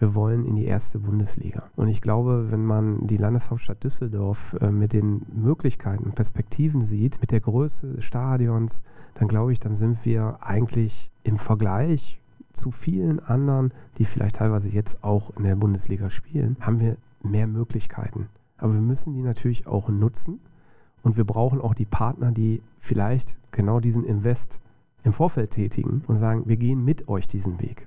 wir wollen in die erste Bundesliga. Und ich glaube, wenn man die Landeshauptstadt Düsseldorf äh, mit den Möglichkeiten und Perspektiven sieht, mit der Größe des Stadions, dann glaube ich, dann sind wir eigentlich im Vergleich zu vielen anderen, die vielleicht teilweise jetzt auch in der Bundesliga spielen, haben wir mehr Möglichkeiten. Aber wir müssen die natürlich auch nutzen und wir brauchen auch die Partner, die vielleicht genau diesen Invest im Vorfeld tätigen und sagen, wir gehen mit euch diesen Weg.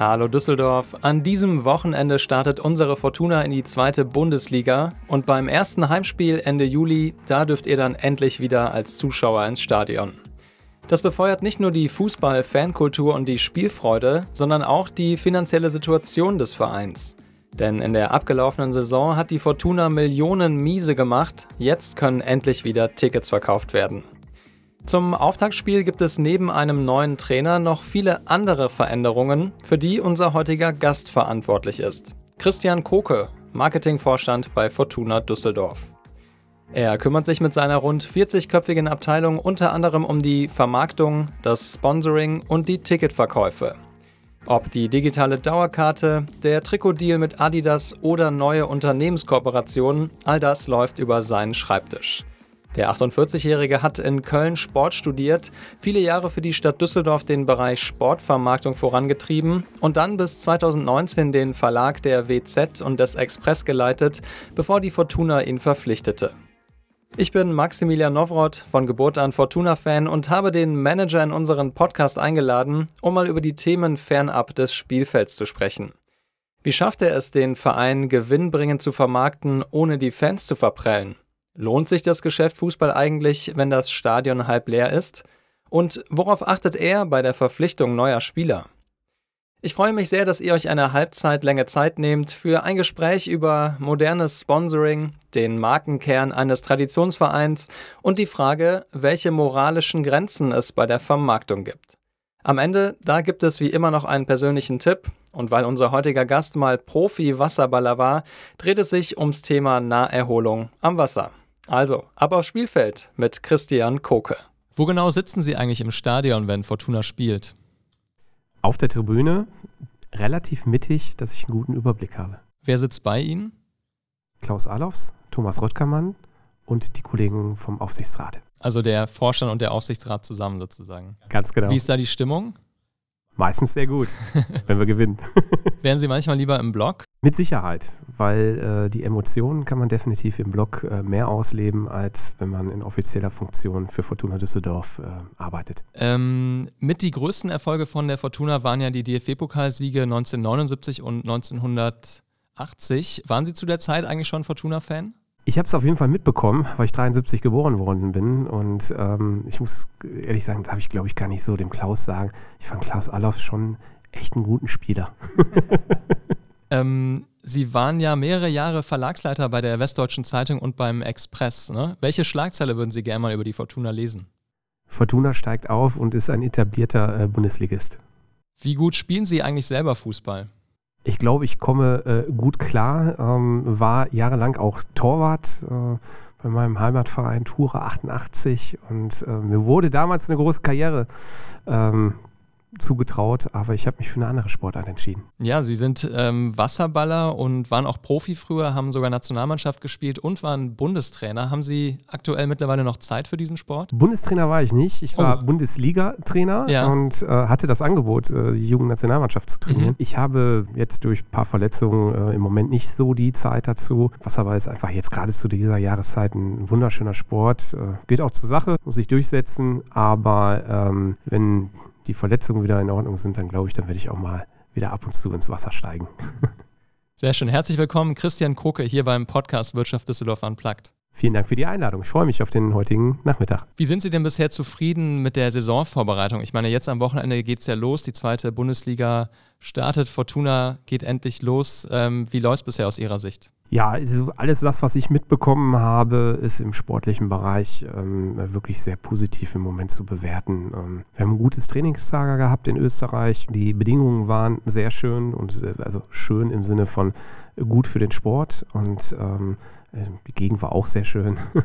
Hallo Düsseldorf. An diesem Wochenende startet unsere Fortuna in die zweite Bundesliga und beim ersten Heimspiel Ende Juli, da dürft ihr dann endlich wieder als Zuschauer ins Stadion. Das befeuert nicht nur die Fußball-Fankultur und die Spielfreude, sondern auch die finanzielle Situation des Vereins. Denn in der abgelaufenen Saison hat die Fortuna Millionen miese gemacht, jetzt können endlich wieder Tickets verkauft werden. Zum Auftaktspiel gibt es neben einem neuen Trainer noch viele andere Veränderungen, für die unser heutiger Gast verantwortlich ist. Christian Koke, Marketingvorstand bei Fortuna Düsseldorf. Er kümmert sich mit seiner rund 40-köpfigen Abteilung unter anderem um die Vermarktung, das Sponsoring und die Ticketverkäufe. Ob die digitale Dauerkarte, der Trikotdeal mit Adidas oder neue Unternehmenskooperationen, all das läuft über seinen Schreibtisch. Der 48-Jährige hat in Köln Sport studiert, viele Jahre für die Stadt Düsseldorf den Bereich Sportvermarktung vorangetrieben und dann bis 2019 den Verlag der WZ und des Express geleitet, bevor die Fortuna ihn verpflichtete. Ich bin Maximilian Nowroth, von Geburt an Fortuna-Fan und habe den Manager in unseren Podcast eingeladen, um mal über die Themen fernab des Spielfelds zu sprechen. Wie schafft er es, den Verein gewinnbringend zu vermarkten, ohne die Fans zu verprellen? Lohnt sich das Geschäft Fußball eigentlich, wenn das Stadion halb leer ist? Und worauf achtet er bei der Verpflichtung neuer Spieler? Ich freue mich sehr, dass ihr euch eine Halbzeitlänge Zeit nehmt für ein Gespräch über modernes Sponsoring, den Markenkern eines Traditionsvereins und die Frage, welche moralischen Grenzen es bei der Vermarktung gibt. Am Ende, da gibt es wie immer noch einen persönlichen Tipp und weil unser heutiger Gast mal Profi-Wasserballer war, dreht es sich ums Thema Naherholung am Wasser. Also, ab aufs Spielfeld mit Christian Koke. Wo genau sitzen Sie eigentlich im Stadion, wenn Fortuna spielt? Auf der Tribüne, relativ mittig, dass ich einen guten Überblick habe. Wer sitzt bei Ihnen? Klaus Alofs, Thomas Röttgermann und die Kollegen vom Aufsichtsrat. Also der Vorstand und der Aufsichtsrat zusammen sozusagen. Ganz genau. Wie ist da die Stimmung? Meistens sehr gut, wenn wir gewinnen. Wären Sie manchmal lieber im Block? Mit Sicherheit, weil äh, die Emotionen kann man definitiv im Block äh, mehr ausleben, als wenn man in offizieller Funktion für Fortuna Düsseldorf äh, arbeitet. Ähm, mit die größten Erfolge von der Fortuna waren ja die DFB-Pokalsiege 1979 und 1980. Waren Sie zu der Zeit eigentlich schon Fortuna-Fan? Ich habe es auf jeden Fall mitbekommen, weil ich 73 geboren worden bin. Und ähm, ich muss ehrlich sagen, darf ich glaube ich gar nicht so dem Klaus sagen. Ich fand Klaus Allof schon echt einen guten Spieler. ähm, Sie waren ja mehrere Jahre Verlagsleiter bei der Westdeutschen Zeitung und beim Express. Ne? Welche Schlagzeile würden Sie gerne mal über die Fortuna lesen? Fortuna steigt auf und ist ein etablierter äh, Bundesligist. Wie gut spielen Sie eigentlich selber Fußball? Ich glaube, ich komme äh, gut klar. Ähm, war jahrelang auch Torwart äh, bei meinem Heimatverein Tura 88 und äh, mir wurde damals eine große Karriere ähm, zugetraut, aber ich habe mich für eine andere Sportart entschieden. Ja, Sie sind ähm, Wasserballer und waren auch Profi früher, haben sogar Nationalmannschaft gespielt und waren Bundestrainer. Haben Sie aktuell mittlerweile noch Zeit für diesen Sport? Bundestrainer war ich nicht. Ich war oh. Bundesliga-Trainer ja. und äh, hatte das Angebot, äh, die Jugendnationalmannschaft zu trainieren. Mhm. Ich habe jetzt durch ein paar Verletzungen äh, im Moment nicht so die Zeit dazu. Wasserball ist einfach jetzt gerade zu dieser Jahreszeit ein wunderschöner Sport. Äh, geht auch zur Sache, muss sich durchsetzen, aber ähm, wenn die Verletzungen wieder in Ordnung sind, dann glaube ich, dann werde ich auch mal wieder ab und zu ins Wasser steigen. Sehr schön. Herzlich willkommen, Christian Koke, hier beim Podcast Wirtschaft Düsseldorf Unplugged. Vielen Dank für die Einladung. Ich freue mich auf den heutigen Nachmittag. Wie sind Sie denn bisher zufrieden mit der Saisonvorbereitung? Ich meine, jetzt am Wochenende geht es ja los. Die zweite Bundesliga startet. Fortuna geht endlich los. Ähm, wie läuft es bisher aus Ihrer Sicht? Ja, also alles das, was ich mitbekommen habe, ist im sportlichen Bereich ähm, wirklich sehr positiv im Moment zu bewerten. Ähm, wir haben ein gutes Trainingslager gehabt in Österreich. Die Bedingungen waren sehr schön und äh, also schön im Sinne von gut für den Sport und ähm, die Gegend war auch sehr schön.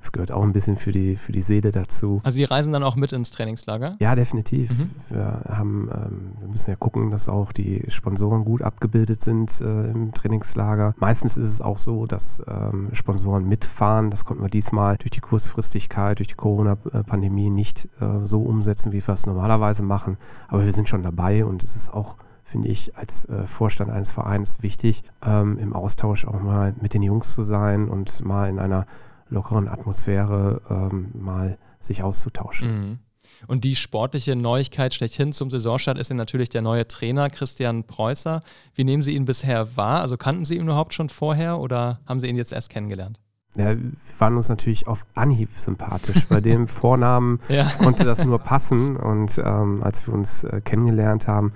Es gehört auch ein bisschen für die, für die Seele dazu. Also Sie reisen dann auch mit ins Trainingslager? Ja, definitiv. Mhm. Wir, haben, ähm, wir müssen ja gucken, dass auch die Sponsoren gut abgebildet sind äh, im Trainingslager. Meistens ist es auch so, dass ähm, Sponsoren mitfahren. Das konnten wir diesmal durch die Kurzfristigkeit, durch die Corona-Pandemie nicht äh, so umsetzen, wie wir es normalerweise machen. Aber wir sind schon dabei und es ist auch finde ich als äh, Vorstand eines Vereins wichtig, ähm, im Austausch auch mal mit den Jungs zu sein und mal in einer lockeren Atmosphäre ähm, mal sich auszutauschen. Mhm. Und die sportliche Neuigkeit schlechthin zum Saisonstart ist ja natürlich der neue Trainer Christian Preußer. Wie nehmen Sie ihn bisher wahr? Also kannten Sie ihn überhaupt schon vorher oder haben Sie ihn jetzt erst kennengelernt? Ja, wir waren uns natürlich auf Anhieb sympathisch. Bei dem Vornamen ja. konnte das nur passen. Und ähm, als wir uns äh, kennengelernt haben,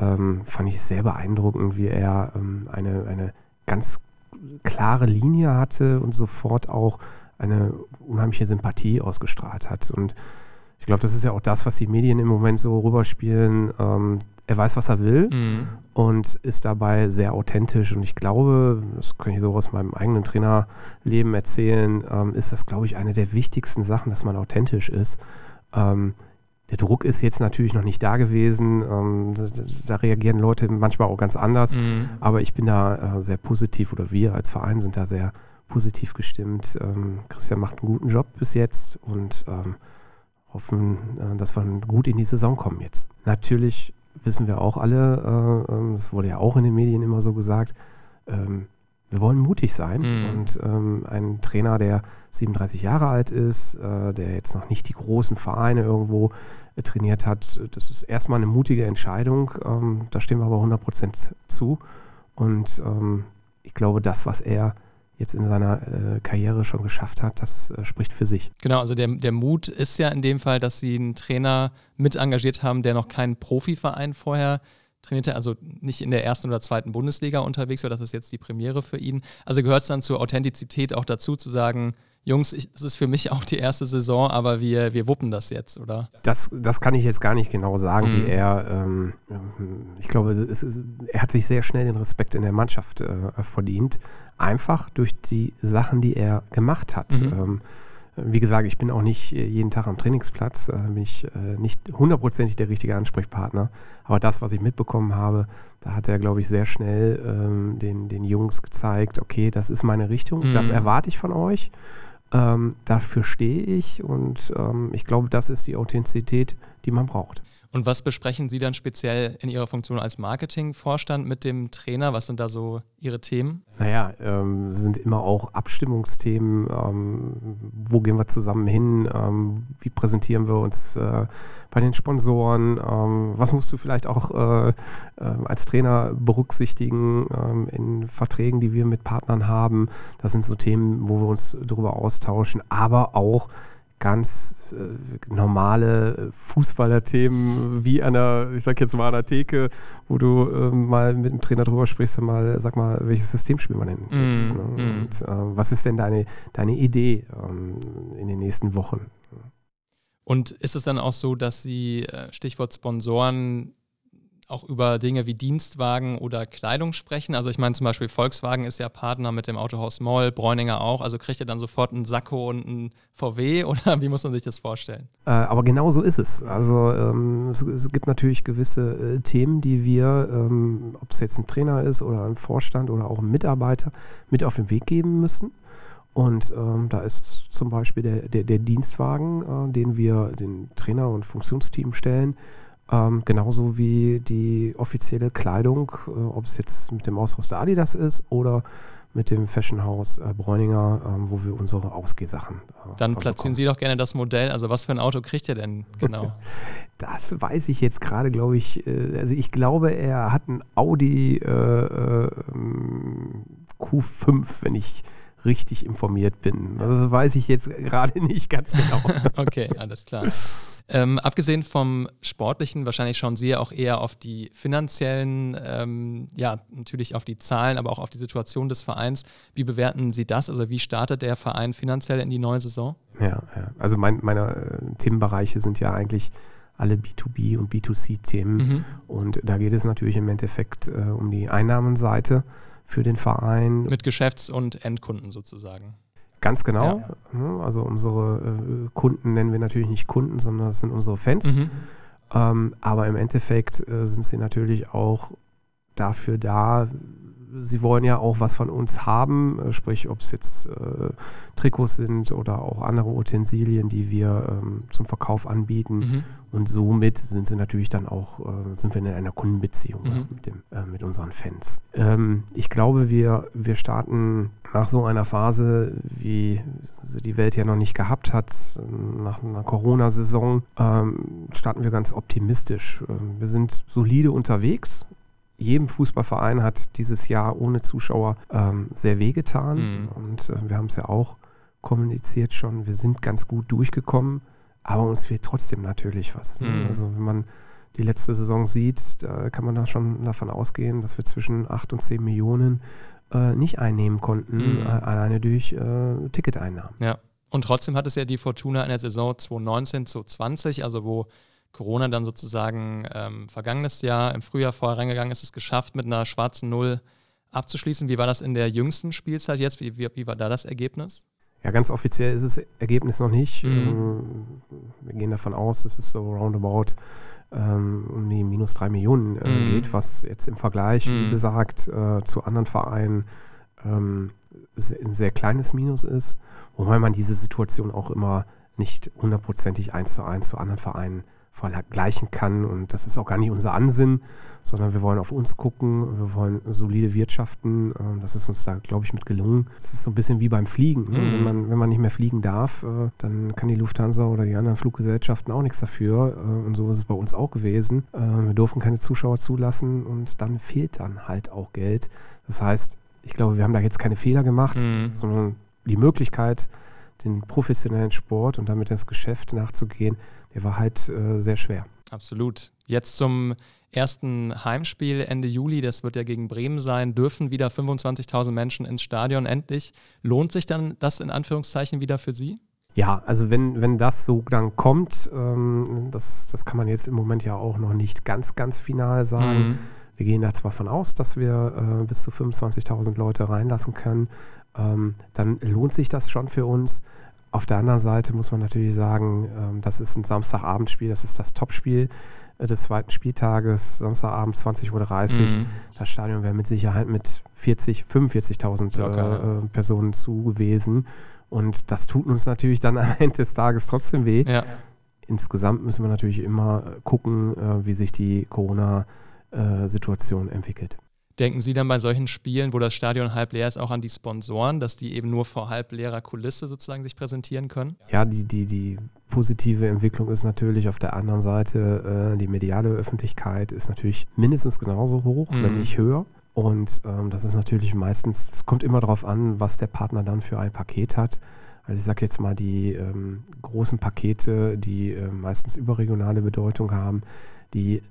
ähm, fand ich sehr beeindruckend, wie er ähm, eine, eine ganz klare Linie hatte und sofort auch eine unheimliche Sympathie ausgestrahlt hat. Und ich glaube, das ist ja auch das, was die Medien im Moment so rüberspielen. Ähm, er weiß, was er will mhm. und ist dabei sehr authentisch. Und ich glaube, das kann ich so aus meinem eigenen Trainerleben erzählen, ähm, ist das, glaube ich, eine der wichtigsten Sachen, dass man authentisch ist. Ähm, der Druck ist jetzt natürlich noch nicht da gewesen. Ähm, da, reagieren Leute manchmal auch ganz anders. Mhm. Aber ich bin da äh, sehr positiv oder wir als Verein sind da sehr positiv gestimmt. Ähm, Christian macht einen guten Job bis jetzt und ähm, hoffen, äh, dass wir gut in die Saison kommen jetzt. Natürlich wissen wir auch alle, äh, ähm, das wurde ja auch in den Medien immer so gesagt, ähm, wir wollen mutig sein. Mhm. Und ähm, ein Trainer, der 37 Jahre alt ist, äh, der jetzt noch nicht die großen Vereine irgendwo äh, trainiert hat, das ist erstmal eine mutige Entscheidung. Ähm, da stehen wir aber 100% zu. Und ähm, ich glaube, das, was er jetzt in seiner äh, Karriere schon geschafft hat, das äh, spricht für sich. Genau, also der, der Mut ist ja in dem Fall, dass Sie einen Trainer mit engagiert haben, der noch keinen Profiverein vorher trainierte, also nicht in der ersten oder zweiten Bundesliga unterwegs war. Das ist jetzt die Premiere für ihn. Also gehört es dann zur Authentizität auch dazu, zu sagen, Jungs, ich, das ist für mich auch die erste Saison, aber wir, wir wuppen das jetzt, oder? Das, das kann ich jetzt gar nicht genau sagen, mhm. wie er, ähm, ich glaube, es, er hat sich sehr schnell den Respekt in der Mannschaft äh, verdient, einfach durch die Sachen, die er gemacht hat. Mhm. Ähm, wie gesagt, ich bin auch nicht äh, jeden Tag am Trainingsplatz, äh, bin ich äh, nicht hundertprozentig der richtige Ansprechpartner. Aber das, was ich mitbekommen habe, da hat er, glaube ich, sehr schnell ähm, den, den Jungs gezeigt, okay, das ist meine Richtung, mhm. das erwarte ich von euch. Ähm, dafür stehe ich und ähm, ich glaube, das ist die Authentizität, die man braucht. Und was besprechen Sie dann speziell in Ihrer Funktion als Marketingvorstand mit dem Trainer? Was sind da so Ihre Themen? Naja, ähm, sind immer auch Abstimmungsthemen. Ähm, wo gehen wir zusammen hin? Ähm, wie präsentieren wir uns äh, bei den Sponsoren? Ähm, was musst du vielleicht auch äh, äh, als Trainer berücksichtigen ähm, in Verträgen, die wir mit Partnern haben? Das sind so Themen, wo wir uns darüber austauschen, aber auch ganz äh, normale Fußballerthemen wie an der, ich sag jetzt mal an der Theke, wo du äh, mal mit dem Trainer drüber sprichst und mal, sag mal, welches System spielen wir denn jetzt? Mm, ne? mm. Und äh, was ist denn deine, deine Idee ähm, in den nächsten Wochen? Und ist es dann auch so, dass Sie, äh, Stichwort Sponsoren, auch über Dinge wie Dienstwagen oder Kleidung sprechen. Also ich meine zum Beispiel Volkswagen ist ja Partner mit dem Autohaus Moll, Bräuninger auch. Also kriegt ihr dann sofort einen Sakko und einen VW oder wie muss man sich das vorstellen? Äh, aber genau so ist es. Also ähm, es, es, gibt natürlich gewisse äh, Themen, die wir, ähm, ob es jetzt ein Trainer ist oder ein Vorstand oder auch ein Mitarbeiter, mit auf den Weg geben müssen. Und ähm, da ist zum Beispiel der, der, der Dienstwagen, äh, den wir den Trainer und Funktionsteam stellen, ähm, genauso wie die offizielle Kleidung, äh, ob es jetzt mit dem Ausrüster Adidas ist oder mit dem Fashionhaus äh, Bräuninger, äh, wo wir unsere Ausgehsachen. Äh, Dann platzieren Sie doch gerne das Modell. Also was für ein Auto kriegt er denn genau? das weiß ich jetzt gerade, glaube ich. Äh, also ich glaube, er hat ein Audi äh, ähm, Q5, wenn ich richtig informiert bin. Also das weiß ich jetzt gerade nicht ganz genau. okay, alles klar. Ähm, abgesehen vom Sportlichen, wahrscheinlich schauen Sie ja auch eher auf die finanziellen, ähm, ja, natürlich auf die Zahlen, aber auch auf die Situation des Vereins. Wie bewerten Sie das? Also wie startet der Verein finanziell in die neue Saison? Ja, ja. also mein, meine äh, Themenbereiche sind ja eigentlich alle B2B und B2C-Themen. Mhm. Und da geht es natürlich im Endeffekt äh, um die Einnahmenseite für den Verein. Mit Geschäfts- und Endkunden sozusagen. Ganz genau. Ja. Also unsere äh, Kunden nennen wir natürlich nicht Kunden, sondern das sind unsere Fans. Mhm. Ähm, aber im Endeffekt äh, sind sie natürlich auch dafür da, sie wollen ja auch was von uns haben, äh, sprich, ob es jetzt äh, Trikots sind oder auch andere Utensilien, die wir ähm, zum Verkauf anbieten. Mhm. Und somit sind sie natürlich dann auch, äh, sind wir in einer Kundenbeziehung mhm. mit, dem, äh, mit unseren Fans. Ähm, ich glaube, wir, wir starten nach so einer Phase, wie sie die Welt ja noch nicht gehabt hat, nach einer Corona-Saison, ähm, starten wir ganz optimistisch. Ähm, wir sind solide unterwegs jedem Fußballverein hat dieses Jahr ohne Zuschauer ähm, sehr wehgetan. Mhm. Und äh, wir haben es ja auch kommuniziert schon. Wir sind ganz gut durchgekommen, aber uns fehlt trotzdem natürlich was. Ne? Mhm. Also wenn man die letzte Saison sieht, da kann man da schon davon ausgehen, dass wir zwischen 8 und 10 Millionen äh, nicht einnehmen konnten, mhm. äh, alleine durch äh, Ticketeinnahmen. Ja. Und trotzdem hat es ja die Fortuna in der Saison 2019, 2020, also wo Corona dann sozusagen ähm, vergangenes Jahr im Frühjahr vorher reingegangen ist, es geschafft, mit einer schwarzen Null abzuschließen. Wie war das in der jüngsten Spielzeit jetzt? Wie, wie, wie war da das Ergebnis? Ja, ganz offiziell ist das Ergebnis noch nicht. Mhm. Ähm, wir gehen davon aus, dass es so roundabout ähm, um die minus drei Millionen äh, mhm. geht, was jetzt im Vergleich, mhm. wie gesagt, äh, zu anderen Vereinen ähm, ein sehr kleines Minus ist. Wobei man diese Situation auch immer nicht hundertprozentig eins zu eins zu anderen Vereinen vergleichen kann. Und das ist auch gar nicht unser Ansinn, sondern wir wollen auf uns gucken, wir wollen solide wirtschaften. Ähm, das ist uns da, glaube ich, mit gelungen. Es ist so ein bisschen wie beim Fliegen. Ne? Mhm. Wenn, man, wenn man nicht mehr fliegen darf, äh, dann kann die Lufthansa oder die anderen Fluggesellschaften auch nichts dafür. Äh, und so ist es bei uns auch gewesen. Äh, wir durften keine Zuschauer zulassen und dann fehlt dann halt auch Geld. Das heißt, ich glaube, wir haben da jetzt keine Fehler gemacht, mhm. sondern die Möglichkeit, den professionellen Sport und damit das Geschäft nachzugehen, der war halt äh, sehr schwer. Absolut. Jetzt zum ersten Heimspiel Ende Juli, das wird ja gegen Bremen sein, dürfen wieder 25.000 Menschen ins Stadion endlich. Lohnt sich dann das in Anführungszeichen wieder für Sie? Ja, also wenn, wenn das so dann kommt, ähm, das, das kann man jetzt im Moment ja auch noch nicht ganz, ganz final sagen. Mhm. Wir gehen da zwar von aus, dass wir äh, bis zu 25.000 Leute reinlassen können, ähm, dann lohnt sich das schon für uns. Auf der anderen Seite muss man natürlich sagen, ähm, das ist ein Samstagabendspiel, das ist das Topspiel äh, des zweiten Spieltages, Samstagabend 20.30 Uhr. Mhm. Das Stadion wäre mit Sicherheit mit 40, 45.000 äh, äh, Personen zu gewesen. Und das tut uns natürlich dann am Ende des Tages trotzdem weh. Ja. Insgesamt müssen wir natürlich immer gucken, äh, wie sich die Corona-Situation äh, entwickelt. Denken Sie dann bei solchen Spielen, wo das Stadion halb leer ist, auch an die Sponsoren, dass die eben nur vor halb leerer Kulisse sozusagen sich präsentieren können? Ja, die, die, die positive Entwicklung ist natürlich auf der anderen Seite, äh, die mediale Öffentlichkeit ist natürlich mindestens genauso hoch, mhm. wenn nicht höher. Und ähm, das ist natürlich meistens, es kommt immer darauf an, was der Partner dann für ein Paket hat. Also ich sage jetzt mal, die ähm, großen Pakete, die äh, meistens überregionale Bedeutung haben, die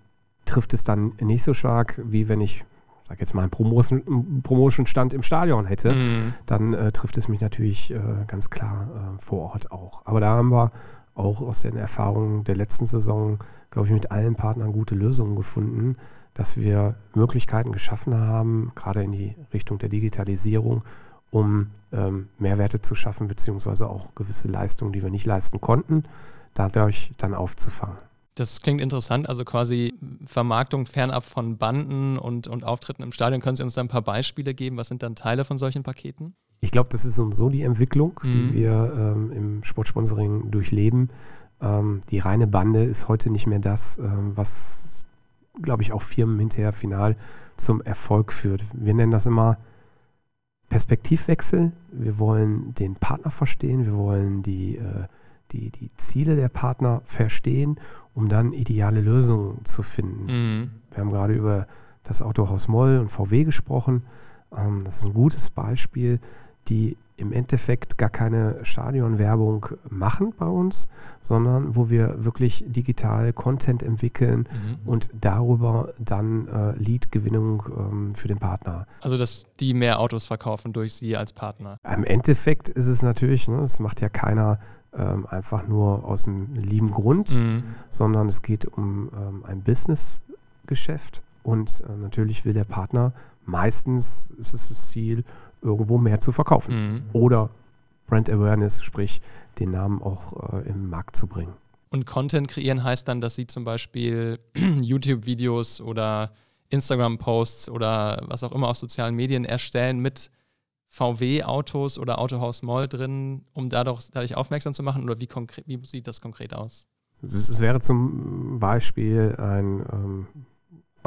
trifft es dann nicht so stark, wie wenn ich sag jetzt mal, einen Promotion-Stand im Stadion hätte, mhm. dann äh, trifft es mich natürlich äh, ganz klar äh, vor Ort auch. Aber da haben wir auch aus den Erfahrungen der letzten Saison, glaube ich, mit allen Partnern gute Lösungen gefunden, dass wir Möglichkeiten geschaffen haben, gerade in die Richtung der Digitalisierung, um ähm, Mehrwerte zu schaffen, beziehungsweise auch gewisse Leistungen, die wir nicht leisten konnten, dadurch dann aufzufangen. Das klingt interessant, also quasi Vermarktung fernab von Banden und, und Auftritten im Stadion. Können Sie uns da ein paar Beispiele geben? Was sind dann Teile von solchen Paketen? Ich glaube, das ist so die Entwicklung, mhm. die wir ähm, im Sportsponsoring durchleben. Ähm, die reine Bande ist heute nicht mehr das, ähm, was, glaube ich, auch Firmen hinterher final zum Erfolg führt. Wir nennen das immer Perspektivwechsel. Wir wollen den Partner verstehen, wir wollen die, äh, die, die Ziele der Partner verstehen um dann ideale Lösungen zu finden. Mhm. Wir haben gerade über das Autohaus Moll und VW gesprochen. Ähm, das ist ein gutes Beispiel, die im Endeffekt gar keine Stadionwerbung machen bei uns, sondern wo wir wirklich digital Content entwickeln mhm. und darüber dann äh, Lead-Gewinnung ähm, für den Partner. Also, dass die mehr Autos verkaufen durch Sie als Partner. Im Endeffekt ist es natürlich, ne, das macht ja keiner ähm, einfach nur aus einem lieben Grund, mhm. sondern es geht um ähm, ein Business-Geschäft und äh, natürlich will der Partner meistens ist es das Ziel, irgendwo mehr zu verkaufen. Mhm. Oder Brand Awareness, sprich den Namen auch äh, im Markt zu bringen. Und Content kreieren heißt dann, dass Sie zum Beispiel YouTube-Videos oder Instagram-Posts oder was auch immer auf sozialen Medien erstellen mit VW-Autos oder Autohaus Moll drin, um dadurch, dadurch aufmerksam zu machen? Oder wie, wie sieht das konkret aus? Es wäre zum Beispiel ein ähm,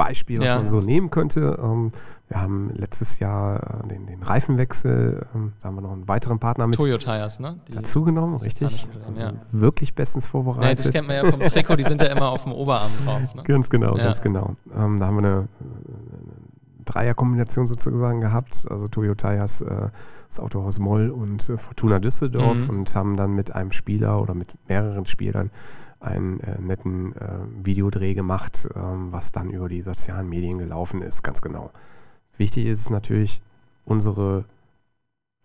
Beispiel, was ja. man so nehmen könnte. Ähm, wir haben letztes Jahr äh, den, den, Reifenwechsel, ähm, da haben wir noch einen weiteren Partner mit Toyo Tires, ne? dazu genommen, richtig. Also ja. Wirklich bestens vorbereitet. Nee, das kennt man ja vom Trikot, die sind ja immer auf dem Oberarm drauf. Ne? Ganz genau, ja. ganz genau. Ähm, da haben wir eine Dreierkombination sozusagen gehabt, also Toyo Tires, äh, das Autohaus Moll und äh, Fortuna Düsseldorf mhm. und haben dann mit einem Spieler oder mit mehreren Spielern einen äh, netten äh, Videodreh gemacht, ähm, was dann über die sozialen Medien gelaufen ist, ganz genau. Wichtig ist es natürlich, unsere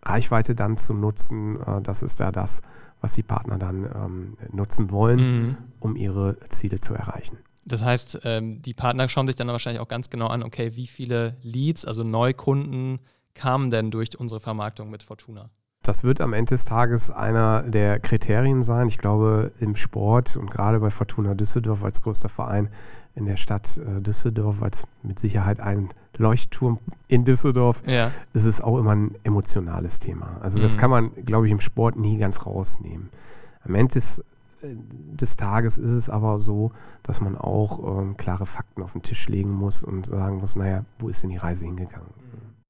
Reichweite dann zu nutzen. Äh, das ist ja das, was die Partner dann ähm, nutzen wollen, mhm. um ihre Ziele zu erreichen. Das heißt, ähm, die Partner schauen sich dann wahrscheinlich auch ganz genau an, okay, wie viele Leads, also Neukunden, kamen denn durch unsere Vermarktung mit Fortuna? Das wird am Ende des Tages einer der Kriterien sein. Ich glaube, im Sport und gerade bei Fortuna Düsseldorf als größter Verein in der Stadt äh, Düsseldorf, als mit Sicherheit ein Leuchtturm in Düsseldorf, ja. ist es auch immer ein emotionales Thema. Also das mhm. kann man, glaube ich, im Sport nie ganz rausnehmen. Am Ende des, des Tages ist es aber so, dass man auch ähm, klare Fakten auf den Tisch legen muss und sagen muss, naja, wo ist denn die Reise hingegangen?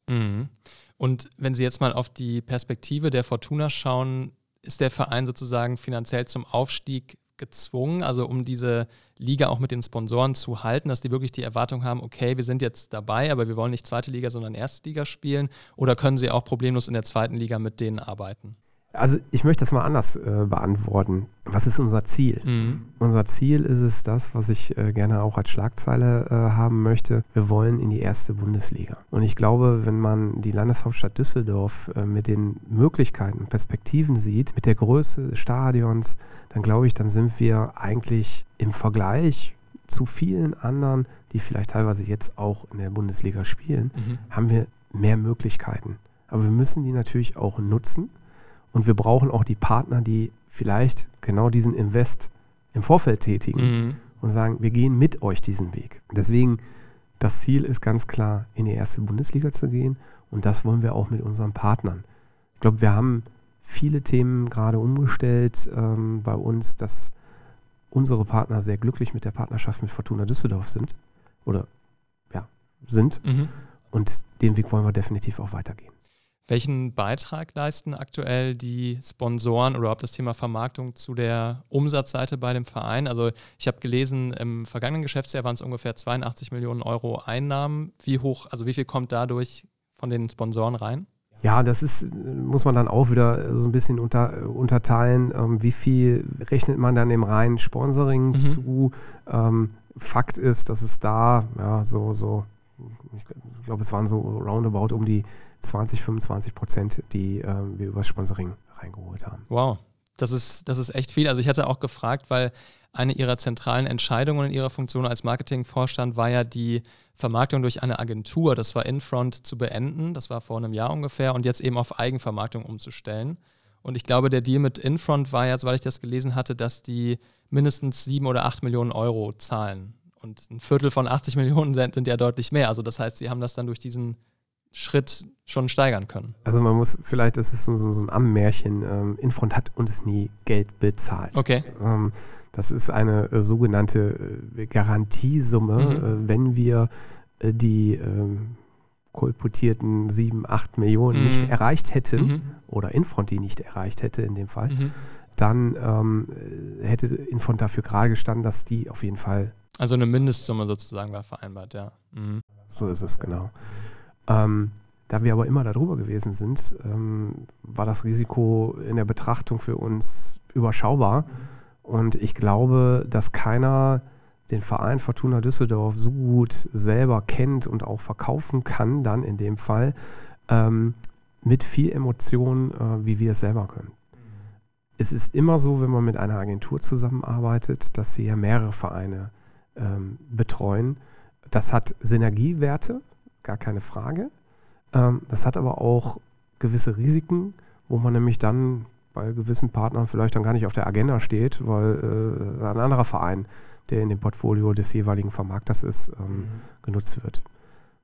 Mhm. Und wenn Sie jetzt mal auf die Perspektive der Fortuna schauen, ist der Verein sozusagen finanziell zum Aufstieg gezwungen, also um diese Liga auch mit den Sponsoren zu halten, dass die wirklich die Erwartung haben, okay, wir sind jetzt dabei, aber wir wollen nicht zweite Liga, sondern erste Liga spielen? Oder können sie auch problemlos in der zweiten Liga mit denen arbeiten? Also ich möchte das mal anders äh, beantworten. Was ist unser Ziel? Mhm. Unser Ziel ist es das, was ich äh, gerne auch als Schlagzeile äh, haben möchte. Wir wollen in die erste Bundesliga. Und ich glaube, wenn man die Landeshauptstadt Düsseldorf äh, mit den Möglichkeiten, Perspektiven sieht, mit der Größe des Stadions, dann glaube ich, dann sind wir eigentlich im Vergleich zu vielen anderen, die vielleicht teilweise jetzt auch in der Bundesliga spielen, mhm. haben wir mehr Möglichkeiten. Aber wir müssen die natürlich auch nutzen. Und wir brauchen auch die Partner, die vielleicht genau diesen Invest im Vorfeld tätigen mhm. und sagen, wir gehen mit euch diesen Weg. Deswegen, das Ziel ist ganz klar, in die erste Bundesliga zu gehen. Und das wollen wir auch mit unseren Partnern. Ich glaube, wir haben viele Themen gerade umgestellt ähm, bei uns, dass unsere Partner sehr glücklich mit der Partnerschaft mit Fortuna Düsseldorf sind. Oder ja, sind. Mhm. Und den Weg wollen wir definitiv auch weitergehen. Welchen Beitrag leisten aktuell die Sponsoren oder überhaupt das Thema Vermarktung zu der Umsatzseite bei dem Verein? Also ich habe gelesen, im vergangenen Geschäftsjahr waren es ungefähr 82 Millionen Euro Einnahmen. Wie hoch, also wie viel kommt dadurch von den Sponsoren rein? Ja, das ist, muss man dann auch wieder so ein bisschen unter, unterteilen. Ähm, wie viel rechnet man dann im reinen Sponsoring mhm. zu? Ähm, Fakt ist, dass es da, ja, so, so, ich glaube, es waren so roundabout um die 20, 25 Prozent, die äh, wir über Sponsoring reingeholt haben. Wow, das ist, das ist echt viel. Also ich hatte auch gefragt, weil eine ihrer zentralen Entscheidungen in ihrer Funktion als Marketingvorstand war ja die Vermarktung durch eine Agentur, das war Infront, zu beenden. Das war vor einem Jahr ungefähr und jetzt eben auf Eigenvermarktung umzustellen. Und ich glaube, der Deal mit Infront war ja, soweit ich das gelesen hatte, dass die mindestens sieben oder acht Millionen Euro zahlen. Und ein Viertel von 80 Millionen sind, sind ja deutlich mehr. Also das heißt, sie haben das dann durch diesen Schritt schon steigern können. Also man muss, vielleicht ist es so, so, so ein Ammärchen, ähm, Infront hat uns nie Geld bezahlt. Okay. Ähm, das ist eine äh, sogenannte äh, Garantiesumme, mhm. äh, wenn wir äh, die ähm, kolportierten 7, 8 Millionen mhm. nicht erreicht hätten, mhm. oder Infront die nicht erreicht hätte in dem Fall, mhm. dann ähm, hätte Infront dafür gerade gestanden, dass die auf jeden Fall. Also eine Mindestsumme sozusagen war vereinbart, ja. Mhm. So ist es, genau. Ähm, da wir aber immer darüber gewesen sind, ähm, war das Risiko in der Betrachtung für uns überschaubar. Und ich glaube, dass keiner den Verein Fortuna Düsseldorf so gut selber kennt und auch verkaufen kann, dann in dem Fall, ähm, mit viel Emotion, äh, wie wir es selber können. Es ist immer so, wenn man mit einer Agentur zusammenarbeitet, dass sie ja mehrere Vereine ähm, betreuen. Das hat Synergiewerte, gar keine Frage. Ähm, das hat aber auch gewisse Risiken, wo man nämlich dann bei gewissen Partnern vielleicht dann gar nicht auf der Agenda steht, weil äh, ein anderer Verein, der in dem Portfolio des jeweiligen Vermarkters ist, ähm, mhm. genutzt wird.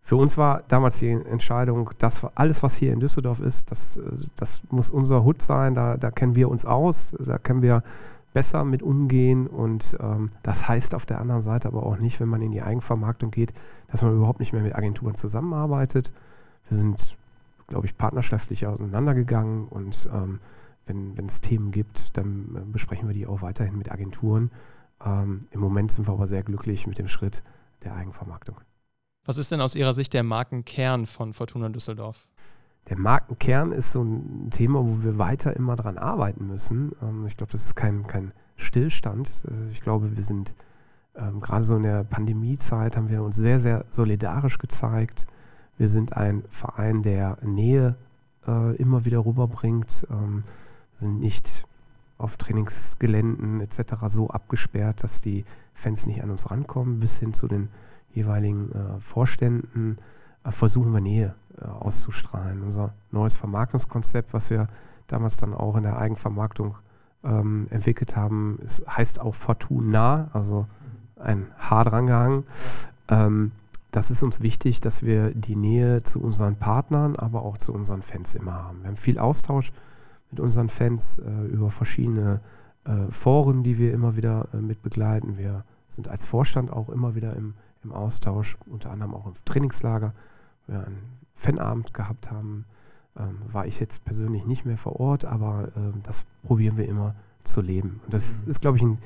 Für uns war damals die Entscheidung, dass alles, was hier in Düsseldorf ist, das, äh, das muss unser Hut sein, da, da kennen wir uns aus, da können wir besser mit umgehen und ähm, das heißt auf der anderen Seite aber auch nicht, wenn man in die Eigenvermarktung geht, dass man überhaupt nicht mehr mit Agenturen zusammenarbeitet. Wir sind, glaube ich, partnerschaftlich auseinandergegangen und ähm, wenn es Themen gibt, dann äh, besprechen wir die auch weiterhin mit Agenturen. Ähm, Im Moment sind wir aber sehr glücklich mit dem Schritt der Eigenvermarktung. Was ist denn aus Ihrer Sicht der Markenkern von Fortuna Düsseldorf? Der Markenkern ist so ein Thema, wo wir weiter immer dran arbeiten müssen. Ähm, ich glaube, das ist kein, kein Stillstand. Äh, ich glaube, wir sind ähm, gerade so in der Pandemiezeit haben wir uns sehr, sehr solidarisch gezeigt. Wir sind ein Verein, der Nähe äh, immer wieder rüberbringt, ähm, sind nicht auf Trainingsgeländen etc. so abgesperrt, dass die Fans nicht an uns rankommen, bis hin zu den jeweiligen äh, Vorständen äh, versuchen wir Nähe äh, auszustrahlen. Unser neues Vermarktungskonzept, was wir damals dann auch in der Eigenvermarktung ähm, entwickelt haben, ist, heißt auch Fortuna, also ein H drangehangen. Ähm, das ist uns wichtig, dass wir die Nähe zu unseren Partnern, aber auch zu unseren Fans immer haben. Wir haben viel Austausch mit unseren Fans äh, über verschiedene äh, Foren, die wir immer wieder äh, mit begleiten. Wir sind als Vorstand auch immer wieder im, im Austausch, unter anderem auch im Trainingslager, wir einen Fanabend gehabt haben. Ähm, war ich jetzt persönlich nicht mehr vor Ort, aber ähm, das probieren wir immer zu leben. Und das mhm. ist, glaube ich, ein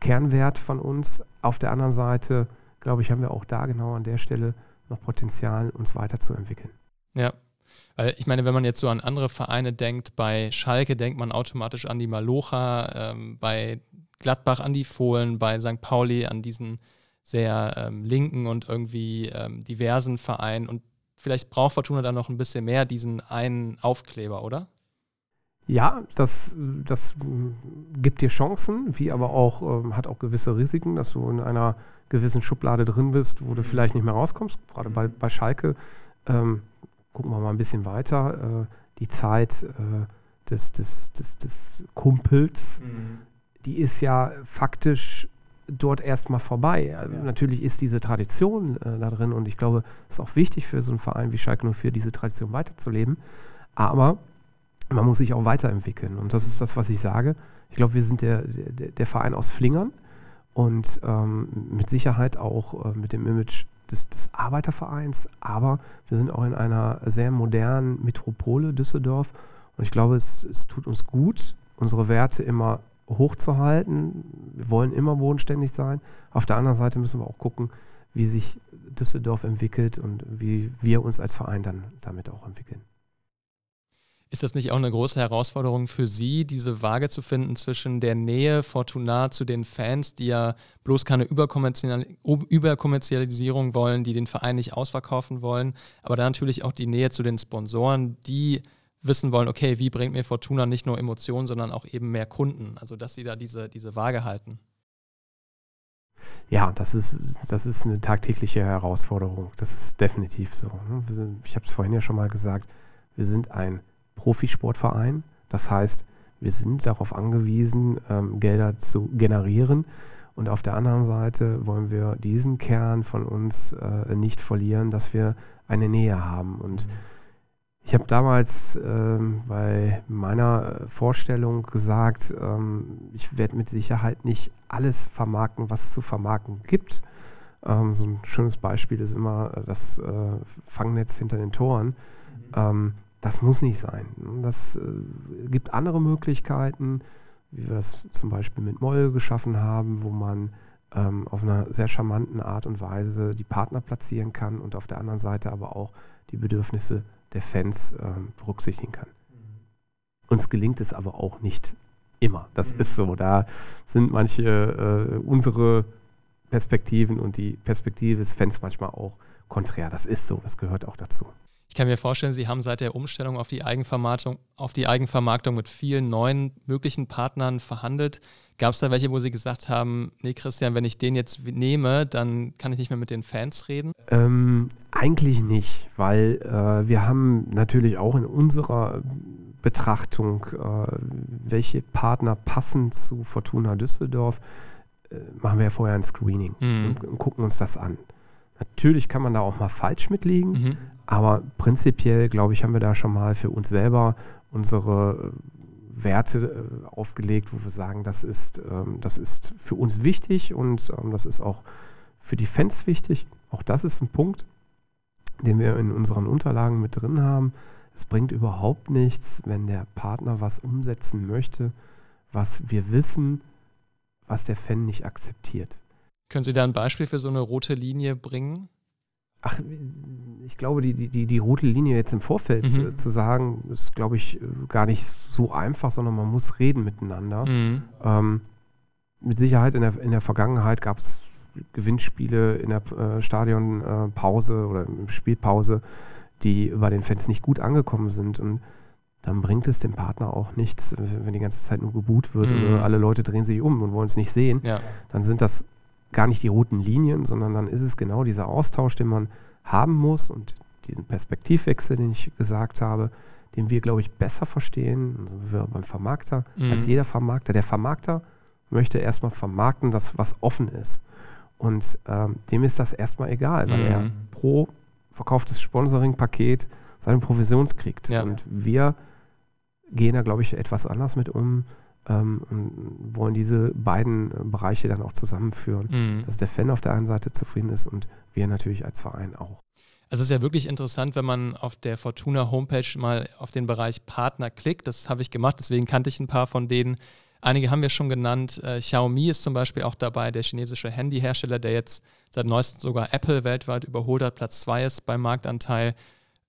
Kernwert von uns. Auf der anderen Seite glaube ich, haben wir auch da genau an der Stelle noch Potenzial, uns weiterzuentwickeln. Ja. Weil ich meine, wenn man jetzt so an andere Vereine denkt, bei Schalke denkt man automatisch an die Malocha, ähm, bei Gladbach an die Fohlen, bei St. Pauli an diesen sehr ähm, linken und irgendwie ähm, diversen Verein. Und vielleicht braucht Fortuna dann noch ein bisschen mehr diesen einen Aufkleber, oder? Ja, das, das gibt dir Chancen, wie aber auch ähm, hat auch gewisse Risiken, dass du in einer gewissen Schublade drin bist, wo du vielleicht nicht mehr rauskommst. Gerade bei, bei Schalke, ähm, gucken wir mal ein bisschen weiter, äh, die Zeit äh, des, des, des, des Kumpels, mhm. die ist ja faktisch dort erstmal vorbei. Also ja. Natürlich ist diese Tradition äh, da drin und ich glaube, es ist auch wichtig für so einen Verein wie Schalke 04, diese Tradition weiterzuleben. Aber man muss sich auch weiterentwickeln und das ist das, was ich sage. Ich glaube, wir sind der, der, der Verein aus Flingern und ähm, mit Sicherheit auch äh, mit dem Image des, des, Arbeitervereins, aber wir sind auch in einer sehr modernen Metropole Düsseldorf und ich glaube, es, es tut uns gut, unsere Werte immer hochzuhalten. Wir wollen immer bodenständig sein. Auf der anderen Seite müssen wir auch gucken, wie sich Düsseldorf entwickelt und wie wir uns als Verein dann damit auch entwickeln. Ist das nicht auch eine große Herausforderung für Sie, diese Waage zu finden zwischen der Nähe Fortuna zu den Fans, die ja bloß keine Überkommerzialisierung wollen, die den Verein nicht ausverkaufen wollen, aber dann natürlich auch die Nähe zu den Sponsoren, die wissen wollen, okay, wie bringt mir Fortuna nicht nur Emotionen, sondern auch eben mehr Kunden? Also, dass Sie da diese, diese Waage halten. Ja, das ist, das ist eine tagtägliche Herausforderung. Das ist definitiv so. Ne? Ich habe es vorhin ja schon mal gesagt, wir sind ein Profisportverein. Das heißt, wir sind darauf angewiesen, ähm, Gelder zu generieren. Und auf der anderen Seite wollen wir diesen Kern von uns äh, nicht verlieren, dass wir eine Nähe haben. Und mhm. Ich habe damals ähm, bei meiner Vorstellung gesagt, ähm, ich werde mit Sicherheit nicht alles vermarkten, was es zu vermarkten gibt. Ähm, so ein schönes Beispiel ist immer das äh, Fangnetz hinter den Toren. Mhm. Ähm, das muss nicht sein. Das äh, gibt andere Möglichkeiten, wie wir es zum Beispiel mit Moll geschaffen haben, wo man ähm, auf einer sehr charmanten Art und Weise die Partner platzieren kann und auf der anderen Seite aber auch die Bedürfnisse der Fans äh, berücksichtigen kann. Uns gelingt es aber auch nicht immer. Das ist so. Da sind manche äh, unsere Perspektiven und die Perspektive des Fans manchmal auch konträr. Das ist so, das gehört auch dazu. Ich kann mir vorstellen, Sie haben seit der Umstellung auf die Eigenvermarktung, auf die Eigenvermarktung mit vielen neuen möglichen Partnern verhandelt. Gab es da welche, wo Sie gesagt haben, nee Christian, wenn ich den jetzt nehme, dann kann ich nicht mehr mit den Fans reden? Ähm, eigentlich nicht, weil äh, wir haben natürlich auch in unserer Betrachtung, äh, welche Partner passen zu Fortuna Düsseldorf, äh, machen wir ja vorher ein Screening mhm. und, und, gucken uns das an. Natürlich kann man da auch mal falsch mitliegen, mhm. aber prinzipiell, glaube ich, haben wir da schon mal für uns selber unsere äh, Werte äh, aufgelegt, wo wir sagen, das ist, ähm, das ist für uns wichtig und ähm, das ist auch für die Fans wichtig. Auch das ist ein Punkt, den wir in unseren Unterlagen mit drin haben. Es bringt überhaupt nichts, wenn der Partner was umsetzen möchte, was wir wissen, was der Fan nicht akzeptiert. Können Sie da ein Beispiel für so eine rote Linie bringen? Ach, ich glaube, die, die, die rote Linie jetzt im Vorfeld mhm. Äh, zu sagen, ist, glaube ich, gar nicht so einfach, sondern man muss reden miteinander. Mhm. Ähm, mit Sicherheit in der, in der Vergangenheit gab es Gewinnspiele in der äh, Stadionpause äh, oder Spielpause, die bei den Fans nicht gut angekommen sind. Und dann bringt es dem Partner auch nichts, wenn die ganze Zeit nur geboot wird mhm. oder alle Leute drehen sich um und wollen es nicht sehen. Ja. Dann sind das gar nicht die roten Linien, sondern dann ist es genau dieser Austausch, den man haben muss und diesen Perspektivwechsel, den ich gesagt habe, den wir, glaube ich, besser verstehen, also wir beim Vermarkter, mhm. als jeder Vermarkter. Der Vermarkter möchte erstmal vermarkten, dass was offen ist. Und ähm, dem ist das erstmal egal, weil mhm. er pro verkauftes Sponsoring-Paket seine Provision kriegt. Ja. Und wir gehen da, glaube ich, etwas anders mit um ähm, und wollen diese beiden äh, Bereiche dann auch zusammenführen, mhm. dass der Fan auf der einen Seite zufrieden ist und wir natürlich als Verein auch. Also es ist ja wirklich interessant, wenn man auf der Fortuna Homepage mal auf den Bereich Partner klickt. Das habe ich gemacht, deswegen kannte ich ein paar von denen. Einige haben wir schon genannt. Äh, Xiaomi ist zum Beispiel auch dabei, der chinesische Handyhersteller, der jetzt seit neuestem sogar Apple weltweit überholt hat, Platz 2 ist beim Marktanteil.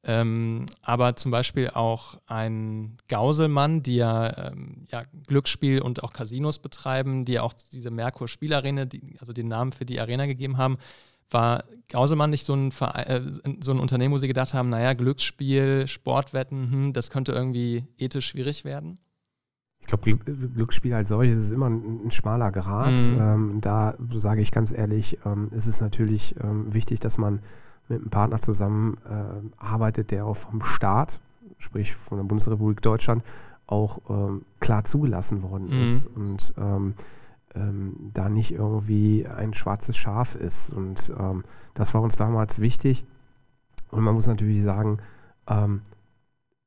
Ähm, aber zum Beispiel auch ein Gauselmann, die ja, ähm, ja, Glücksspiel und auch Casinos betreiben, die ja auch diese Merkur Spielarena, die, also den Namen für die Arena gegeben haben. War Gauselmann nicht so ein, Verein, äh, so ein Unternehmen, wo sie gedacht haben, naja, Glücksspiel, Sportwetten, hm, das könnte irgendwie ethisch schwierig werden? Ich glaube, Glücksspiel als solches ist immer ein, ein schmaler Grad. Mhm. Ähm, da sage ich ganz ehrlich, ähm, ist es natürlich ähm, wichtig, dass man mit einem Partner zusammen äh, arbeitet, der auch vom Staat, sprich von der Bundesrepublik Deutschland, auch ähm, klar zugelassen worden mhm. ist und ähm, ähm, da nicht irgendwie ein schwarzes Schaf ist. Und das war uns damals wichtig. Und man muss natürlich sagen,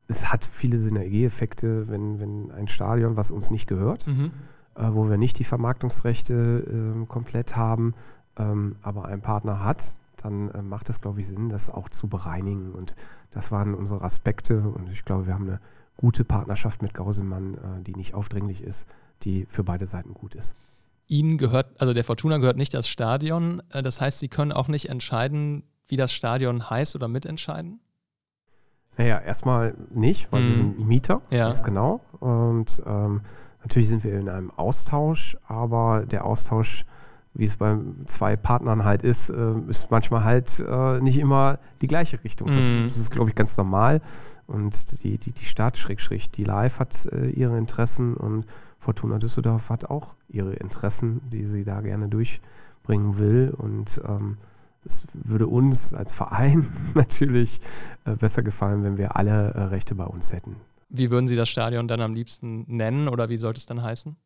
es hat viele Synergieeffekte, wenn, wenn ein Stadion, was uns nicht gehört, mhm. äh, wo wir nicht die Vermarktungsrechte äh, komplett haben, ähm, aber ein Partner hat, dann äh, macht es, glaube ich, Sinn, das auch zu bereinigen. Und das waren unsere Aspekte und ich glaube, wir haben eine gute Partnerschaft mit Gauselmann, äh, die nicht aufdringlich ist, die für beide Seiten gut ist. Ihnen gehört, also der Fortuna gehört nicht das Stadion. Äh, das heißt, Sie können auch nicht entscheiden, wie das Stadion heißt oder mitentscheiden? Naja, erstmal nicht, weil mm. wir sind Mieter, ja. ganz genau. Und ähm, natürlich sind wir in einem Austausch, aber der Austausch, wie es bei zwei Partnern halt ist, äh, ist manchmal halt äh, nicht immer die gleiche Richtung. Das, mhm. das, ist, glaube ich, ganz normal. Und die, die, die Stadt, Schrägstrich, die Live hat äh, ihre Interessen und Fortuna Düsseldorf hat auch ihre Interessen, die sie da gerne durchbringen will. Und ähm, es würde uns als Verein natürlich äh, besser gefallen, wenn wir alle äh, Rechte bei uns hätten. Wie würden Sie das Stadion dann am liebsten nennen oder wie sollte es dann heißen?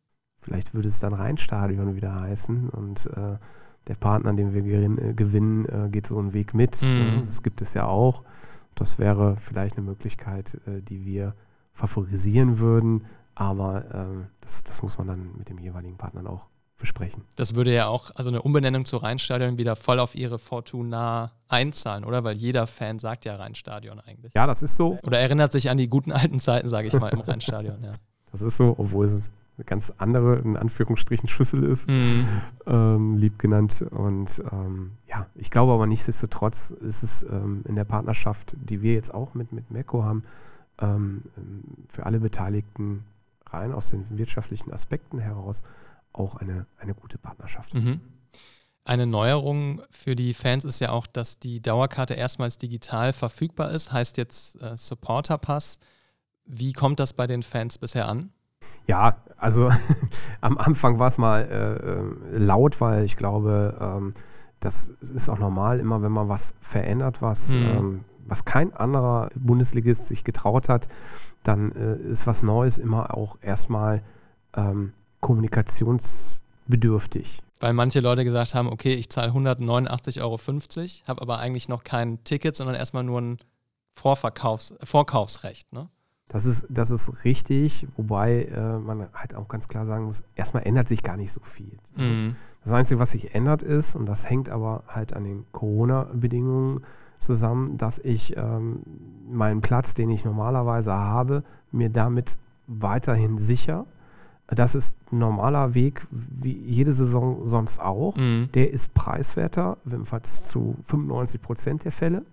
Vielleicht würde es dann Rheinstadion wieder heißen und äh, der Partner, den wir äh, gewinnen, äh, geht so einen Weg mit. Mhm. Das gibt es ja auch. Das wäre vielleicht eine Möglichkeit, äh, die wir favorisieren würden, aber das, das muss man dann mit dem jeweiligen Partner auch besprechen. Das würde ja auch, also eine Umbenennung zu Rheinstadion wieder voll auf ihre Fortuna einzahlen, oder? Weil jeder Fan sagt ja Rheinstadion eigentlich. Ja, das ist so. Oder erinnert sich an die guten alten Zeiten, sage ich mal, im Rheinstadion, ja. Das ist so, obwohl es eine ganz andere, in Anführungsstrichen, Schüssel ist, mhm. ähm, lieb genannt. Und ähm, ja, ich glaube aber nichtsdestotrotz ist es ähm, in der Partnerschaft, die wir jetzt auch mit, mit Merco haben, ähm, für alle Beteiligten rein aus den wirtschaftlichen Aspekten heraus auch eine, eine gute Partnerschaft. Mhm. Eine Neuerung für die Fans ist ja auch, dass die Dauerkarte erstmals digital verfügbar ist, heißt jetzt äh, Supporter Pass. Wie kommt das bei den Fans bisher an? Ja, also am Anfang war es mal äh, äh, laut, weil ich glaube, ähm, das ist auch normal, immer wenn man was verändert, was, mhm. ähm, was kein anderer Bundesligist sich getraut hat, dann äh, ist was Neues immer auch erstmal ähm, kommunikationsbedürftig. Weil manche Leute gesagt haben, okay, ich zahle 189,50 Euro, habe aber eigentlich noch kein Ticket, sondern erstmal nur ein Vorverkaufs Vorkaufsrecht. Ne? Das ist, das ist richtig, wobei äh, man halt auch ganz klar sagen muss, erstmal ändert sich gar nicht so viel. Mhm. Das Einzige, was sich ändert ist, und das hängt aber halt an den Corona-Bedingungen zusammen, dass ich ähm, meinen Platz, den ich normalerweise habe, mir damit weiterhin sicher das ist ein normaler Weg, wie jede Saison sonst auch. Mhm. Der ist preiswerter, jedenfalls zu 95 Prozent der Fälle.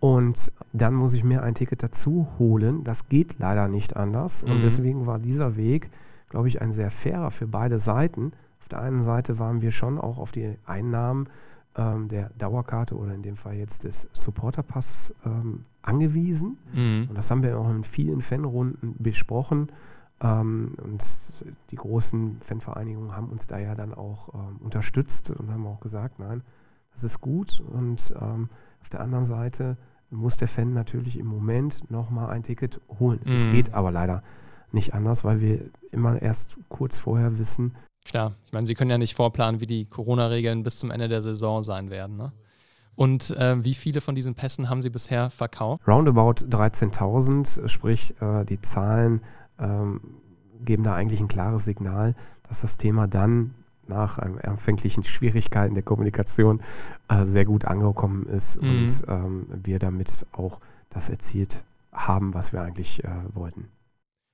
Und dann muss ich mir ein Ticket dazu holen. Das geht leider nicht anders. Mhm. Und deswegen war dieser Weg, glaube ich, ein sehr fairer für beide Seiten. Auf der einen Seite waren wir schon auch auf die Einnahmen ähm, der Dauerkarte oder in dem Fall jetzt des Supporterpass ähm, angewiesen. Mhm. Und das haben wir auch in vielen Fanrunden besprochen. Ähm, und die großen Fanvereinigungen haben uns da ja dann auch ähm, unterstützt und haben auch gesagt, nein, das ist gut. Und ähm, auf der anderen Seite muss der Fan natürlich im Moment nochmal ein Ticket holen. Es mhm. geht aber leider nicht anders, weil wir immer erst kurz vorher wissen. Klar, ich meine, Sie können ja nicht vorplanen, wie die Corona-Regeln bis zum Ende der Saison sein werden. Ne? Und äh, wie viele von diesen Pässen haben Sie bisher verkauft? Roundabout 13.000, sprich äh, die Zahlen ähm, geben da eigentlich ein klares Signal, dass das Thema dann nach anfänglichen Schwierigkeiten der Kommunikation äh, sehr gut angekommen ist mhm. und ähm, wir damit auch das erzielt haben, was wir eigentlich äh, wollten.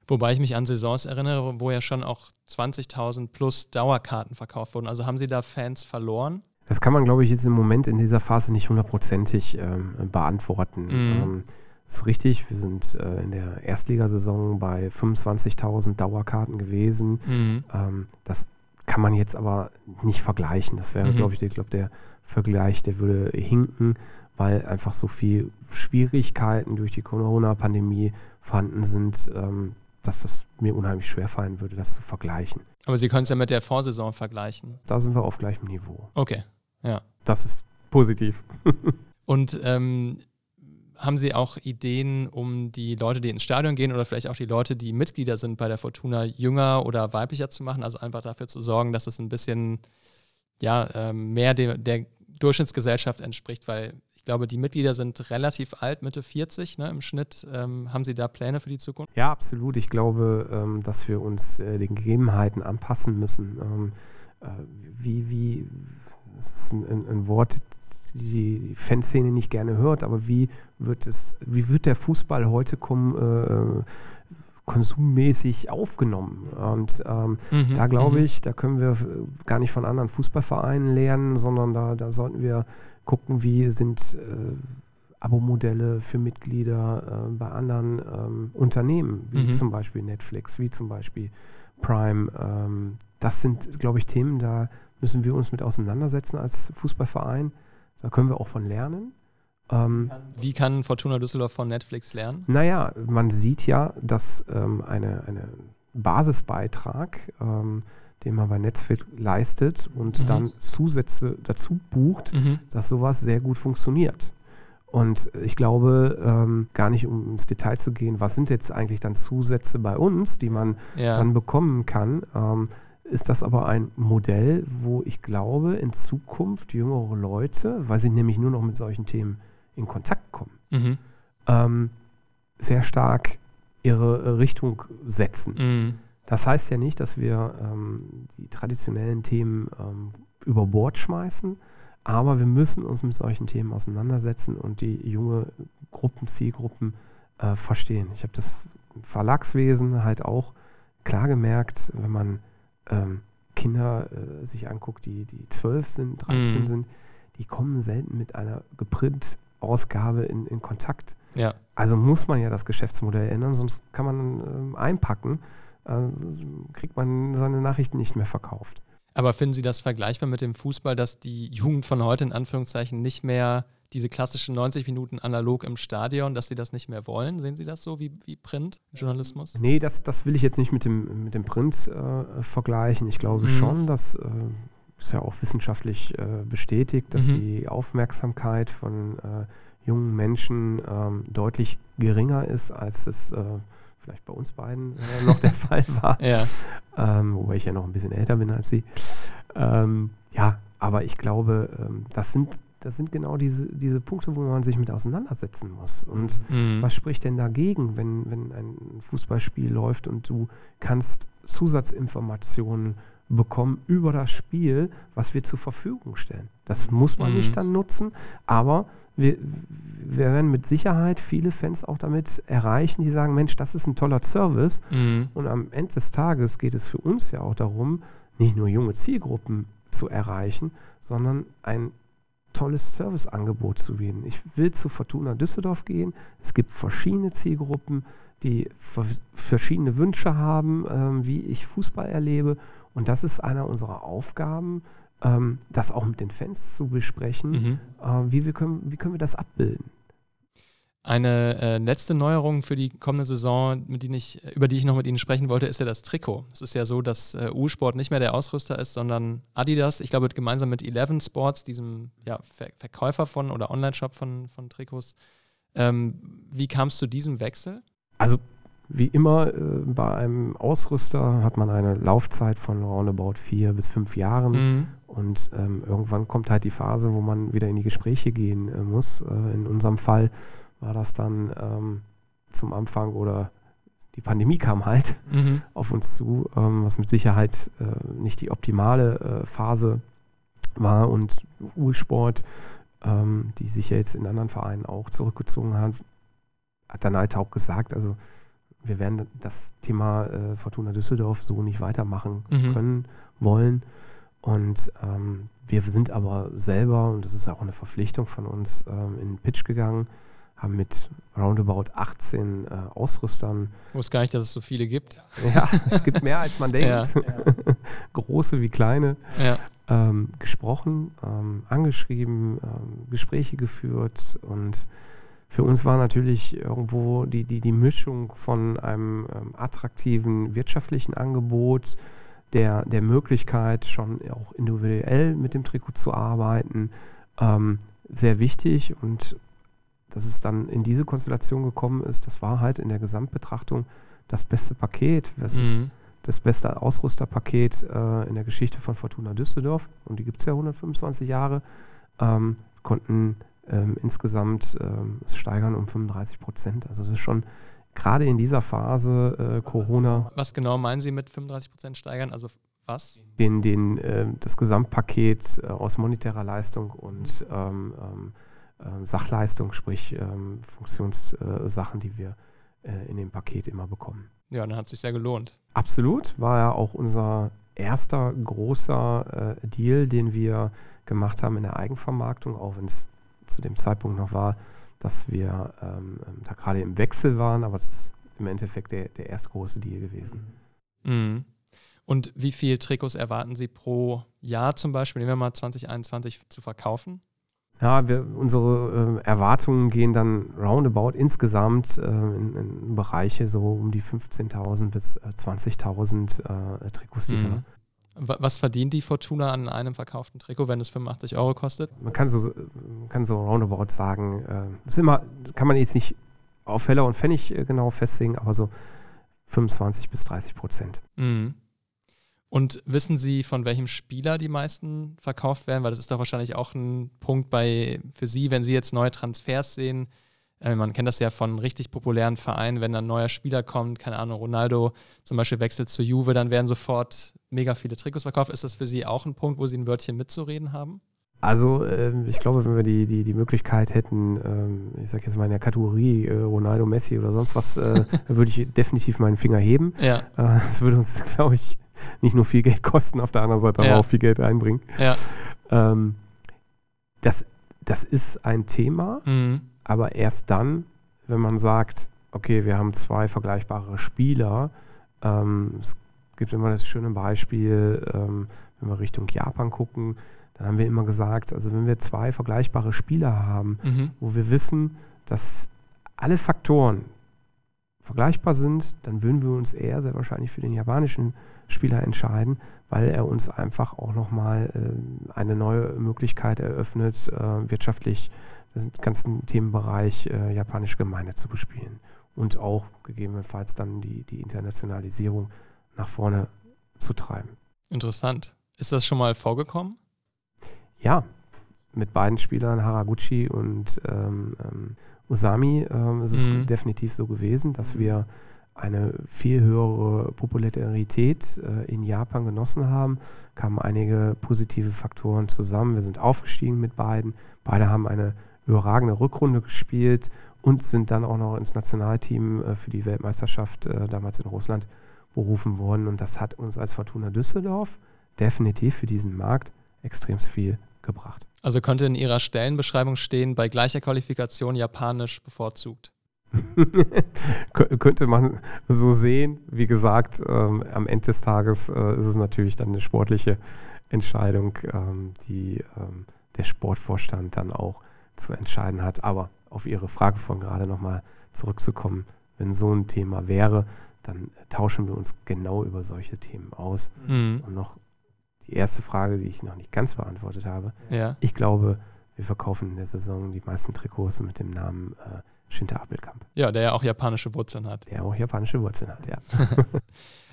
Wobei ich mich an Saisons erinnere, wo ja schon auch 20.000 plus Dauerkarten verkauft wurden. Also haben Sie da Fans verloren? Das kann man, glaube ich, jetzt im Moment in dieser Phase nicht hundertprozentig ähm, beantworten. Mhm. Ähm, das ist richtig, wir sind äh, in der Erstligasaison bei 25.000 Dauerkarten gewesen. Mhm. Ähm, das kann man jetzt aber nicht vergleichen. Das wäre, mhm. glaube ich, der, glaub, der Vergleich, der würde hinken, weil einfach so viele Schwierigkeiten durch die Corona-Pandemie vorhanden sind, ähm, dass das mir unheimlich schwer fallen würde, das zu vergleichen. Aber Sie können es ja mit der Vorsaison vergleichen. Da sind wir auf gleichem Niveau. Okay, ja. Das ist positiv. Und ähm, haben Sie auch Ideen, um die Leute, die ins Stadion gehen oder vielleicht auch die Leute, die Mitglieder sind bei der Fortuna, jünger oder weiblicher zu machen? Also einfach dafür zu sorgen, dass es ein bisschen ja, ähm, mehr de der Durchschnittsgesellschaft entspricht, weil ich glaube, die Mitglieder sind relativ alt, Mitte 40 ne, im Schnitt. Ähm, haben Sie da Pläne für die Zukunft? Ja, absolut. Ich glaube, ähm, dass wir uns äh, den Gegebenheiten anpassen müssen. Ähm, äh, wie, wie, das ist ein, ein Wort, die Fanszene nicht gerne hört, aber wie wird es, wie wird der Fußball heute kom, äh, konsummäßig aufgenommen? Und ähm, mhm, da glaube mhm. ich, da können wir gar nicht von anderen Fußballvereinen lernen, sondern da, da sollten wir gucken, wie sind äh, Abo-Modelle für Mitglieder äh, bei anderen ähm, Unternehmen, wie mhm. zum Beispiel Netflix, wie zum Beispiel Prime. Ähm, das sind, glaube ich, Themen, da müssen wir uns mit auseinandersetzen als Fußballverein. Da können wir auch von lernen. Ähm, Wie kann Fortuna Düsseldorf von Netflix lernen? Naja, man sieht ja, dass ähm, eine, eine Basisbeitrag, ähm, den man bei Netflix leistet und mhm. dann Zusätze dazu bucht, mhm. dass sowas sehr gut funktioniert. Und ich glaube, ähm, gar nicht um ins Detail zu gehen, was sind jetzt eigentlich dann Zusätze bei uns, die man ja. dann bekommen kann. Ähm, ist das aber ein Modell, wo ich glaube, in Zukunft jüngere Leute, weil sie nämlich nur noch mit solchen Themen in Kontakt kommen, mhm. ähm, sehr stark ihre Richtung setzen. Mhm. Das heißt ja nicht, dass wir ähm, die traditionellen Themen ähm, über Bord schmeißen, aber wir müssen uns mit solchen Themen auseinandersetzen und die junge Gruppen, Zielgruppen äh, verstehen. Ich habe das Verlagswesen halt auch klar gemerkt, wenn man ähm, Kinder äh, sich anguckt, die, die 12 sind, 13 mhm. sind, die kommen selten mit einer Geprint-Ausgabe in, in Kontakt. Ja. Also muss man ja das Geschäftsmodell ändern, sonst kann man ähm, einpacken, äh, kriegt man seine Nachrichten nicht mehr verkauft. Aber finden Sie das vergleichbar mit dem Fußball, dass die Jugend von heute in Anführungszeichen nicht mehr diese klassischen 90 Minuten analog im Stadion, dass sie das nicht mehr wollen? Sehen Sie das so wie, wie Print-Journalismus? Nee, das, das will ich jetzt nicht mit dem, mit dem Print äh, vergleichen. Ich glaube Mhm. schon, dass äh, ist ja auch wissenschaftlich äh, bestätigt, dass Mhm. die Aufmerksamkeit von äh, jungen Menschen ähm, deutlich geringer ist, als es äh, vielleicht bei uns beiden äh, noch der Fall war. Ja. ähm, wobei ich ja noch ein bisschen älter bin als sie. Ähm, ja, aber ich glaube, ähm, das sind das sind genau diese, diese Punkte, wo man sich mit auseinandersetzen muss. Und Mhm. was spricht denn dagegen, wenn, wenn ein Fußballspiel läuft und du kannst Zusatzinformationen bekommen über das Spiel, was wir zur Verfügung stellen? Das muss man Mhm. sich dann nutzen, aber wir, wir werden mit Sicherheit viele Fans auch damit erreichen, die sagen, Mensch, das ist ein toller Service. Mhm. Und am Ende des Tages geht es für uns ja auch darum, nicht nur junge Zielgruppen zu erreichen, sondern ein tolles Serviceangebot zu bieten. Ich will zu Fortuna Düsseldorf gehen. Es gibt verschiedene Zielgruppen, die vers- verschiedene Wünsche haben, ähm, wie ich Fußball erlebe. Und das ist einer unserer Aufgaben, ähm, das auch mit den Fans zu besprechen. Mhm. Äh, wie, wir können, wie können wir das abbilden? Eine äh, letzte Neuerung für die kommende Saison, die ich, über die ich noch mit Ihnen sprechen wollte, ist ja das Trikot. Es ist ja so, dass äh, U-Sport nicht mehr der Ausrüster ist, sondern Adidas. Ich glaube, gemeinsam mit Eleven Sports, diesem ja, Ver Verkäufer von oder Online-Shop von, von Trikots. Ähm, wie kam es zu diesem Wechsel? Also wie immer äh, bei einem Ausrüster hat man eine Laufzeit von roundabout vier bis fünf Jahren. Mhm. Und ähm, irgendwann kommt halt die Phase, wo man wieder in die Gespräche gehen äh, muss. Äh, in unserem Fall war das dann ähm, zum Anfang oder die Pandemie kam halt Mhm. auf uns zu, ähm, was mit Sicherheit äh, nicht die optimale äh, Phase war. Und U-Sport, ähm, die sich ja jetzt in anderen Vereinen auch zurückgezogen hat, hat dann halt auch gesagt, also wir werden das Thema äh, Fortuna Düsseldorf so nicht weitermachen Mhm. können, wollen. Und ähm, wir sind aber selber, und das ist ja auch eine Verpflichtung von uns, ähm, in den Pitch gegangen, haben mit roundabout 18 äh, Ausrüstern, Ich wusste gar nicht, dass es so viele gibt. ja, es gibt mehr als man denkt, Ja. große wie kleine, Ja. ähm, gesprochen, ähm, angeschrieben, ähm, Gespräche geführt und für uns war natürlich irgendwo die, die, die Mischung von einem ähm, attraktiven wirtschaftlichen Angebot, der, der Möglichkeit, schon auch individuell mit dem Trikot zu arbeiten, ähm, sehr wichtig und dass es dann in diese Konstellation gekommen ist, das war halt in der Gesamtbetrachtung das beste Paket. Das ist Mhm. das beste Ausrüsterpaket äh, in der Geschichte von Fortuna Düsseldorf und die gibt es ja 125 Jahre, ähm, konnten ähm, insgesamt ähm, es steigern um 35 Prozent. Also das ist schon gerade in dieser Phase äh, Corona Was genau meinen Sie mit 35% steigern? Also was? den, den, äh, das Gesamtpaket äh, aus monetärer Leistung und ähm, ähm, äh, Sachleistung, sprich ähm, Funktionssachen, die wir äh, in dem Paket immer bekommen. Ja, dann hat es sich sehr gelohnt. Absolut, war ja auch unser erster großer äh, Deal, den wir gemacht haben in der Eigenvermarktung, auch wenn es zu dem Zeitpunkt noch war, dass wir ähm, ähm, da gerade im Wechsel waren, aber es ist im Endeffekt der, der erste große Deal gewesen. Mhm. Und wie viel Trikots erwarten Sie pro Jahr zum Beispiel, nehmen wir mal 2021, zu verkaufen? Ja, wir, unsere äh, Erwartungen gehen dann roundabout insgesamt äh, in, in Bereiche so um die 15.000 bis äh, 20.000 äh, Trikots, die wir Mhm. Wa- Was verdient die Fortuna an einem verkauften Trikot, wenn es 85 Euro kostet? man kann so, man kann so roundabout sagen, äh, das ist immer, kann man jetzt nicht auf Heller und Pfennig äh, genau festlegen, aber so 25 bis 30 Prozent. Mhm. Und wissen Sie, von welchem Spieler die meisten verkauft werden? Weil das ist doch wahrscheinlich auch ein Punkt bei für Sie, wenn Sie jetzt neue Transfers sehen. Äh, man kennt das ja von richtig populären Vereinen, wenn dann ein neuer Spieler kommt, keine Ahnung, Ronaldo zum Beispiel wechselt zu Juve, dann werden sofort mega viele Trikots verkauft. Ist das für Sie auch ein Punkt, wo Sie ein Wörtchen mitzureden haben? Also ähm, ich glaube, wenn wir die, die, die Möglichkeit hätten, ähm, ich sage jetzt mal in der Kategorie äh, Ronaldo, Messi oder sonst was, äh, würde ich definitiv meinen Finger heben. Ja, Äh, Das würde uns, glaube ich, nicht nur viel Geld kosten, auf der anderen Seite aber Ja. auch viel Geld einbringen. ja. Ähm, das, das ist ein Thema, Mhm. aber erst dann, wenn man sagt, okay, wir haben zwei vergleichbare Spieler. Ähm, es gibt immer das schöne Beispiel, ähm, wenn wir Richtung Japan gucken, dann haben wir immer gesagt, also wenn wir zwei vergleichbare Spieler haben, Mhm. wo wir wissen, dass alle Faktoren vergleichbar sind, dann würden wir uns eher sehr wahrscheinlich für den japanischen Spieler entscheiden, weil er uns einfach auch nochmal äh, eine neue Möglichkeit eröffnet, äh, wirtschaftlich den ganzen Themenbereich äh, japanische Gemeinde zu bespielen und auch gegebenenfalls dann die, die Internationalisierung nach vorne zu treiben. Interessant. Ist das schon mal vorgekommen? Ja, mit beiden Spielern, Haraguchi und ähm, ähm, Usami, ähm, ist Mhm. es definitiv so gewesen, dass wir eine viel höhere Popularität äh, in Japan genossen haben. Kamen einige positive Faktoren zusammen. Wir sind aufgestiegen mit beiden. Beide haben eine überragende Rückrunde gespielt und sind dann auch noch ins Nationalteam äh, für die Weltmeisterschaft äh, damals in Russland berufen worden. Und das hat uns als Fortuna Düsseldorf definitiv für diesen Markt extrem viel gebracht. Also könnte in Ihrer Stellenbeschreibung stehen, bei gleicher Qualifikation Japanisch bevorzugt. Kö- könnte man so sehen. Wie gesagt, ähm, am Ende des Tages äh, ist es natürlich dann eine sportliche Entscheidung, ähm, die ähm, der Sportvorstand dann auch zu entscheiden hat. Aber auf Ihre Frage von gerade nochmal zurückzukommen, wenn so ein Thema wäre, dann tauschen wir uns genau über solche Themen aus. Mhm. Und noch die erste Frage, die ich noch nicht ganz beantwortet habe. Ja. Ich glaube, wir verkaufen in der Saison die meisten Trikots mit dem Namen äh, Shinta Appelkamp, ja, der ja auch japanische Wurzeln hat. der auch japanische Wurzeln hat, ja.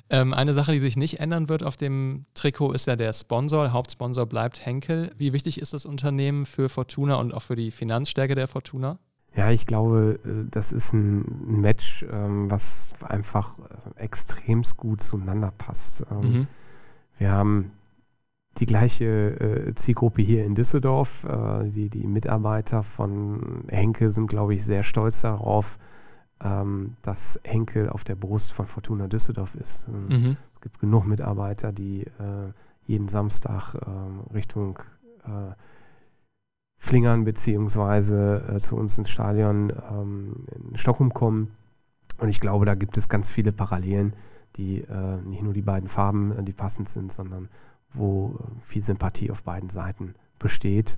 Ähm, eine Sache, die sich nicht ändern wird auf dem Trikot, ist ja der Sponsor. Hauptsponsor bleibt Henkel. Wie wichtig ist das Unternehmen für Fortuna und auch für die Finanzstärke der Fortuna? Ja, ich glaube, äh, das ist ein ein Match, ähm, was einfach äh, extremst gut zueinander passt. Ähm, Mhm. Wir haben die gleiche äh, Zielgruppe hier in Düsseldorf. Äh, die, die Mitarbeiter von Henkel sind, glaube ich, sehr stolz darauf, ähm, dass Henkel auf der Brust von Fortuna Düsseldorf ist. Ähm, Mhm. Es gibt genug Mitarbeiter, die äh, jeden Samstag ähm, Richtung äh, Flingern beziehungsweise äh, zu uns ins Stadion ähm, in Stockholm kommen. Und ich glaube, da gibt es ganz viele Parallelen, die äh, nicht nur die beiden Farben, äh, die passend sind, sondern wo äh, viel Sympathie auf beiden Seiten besteht.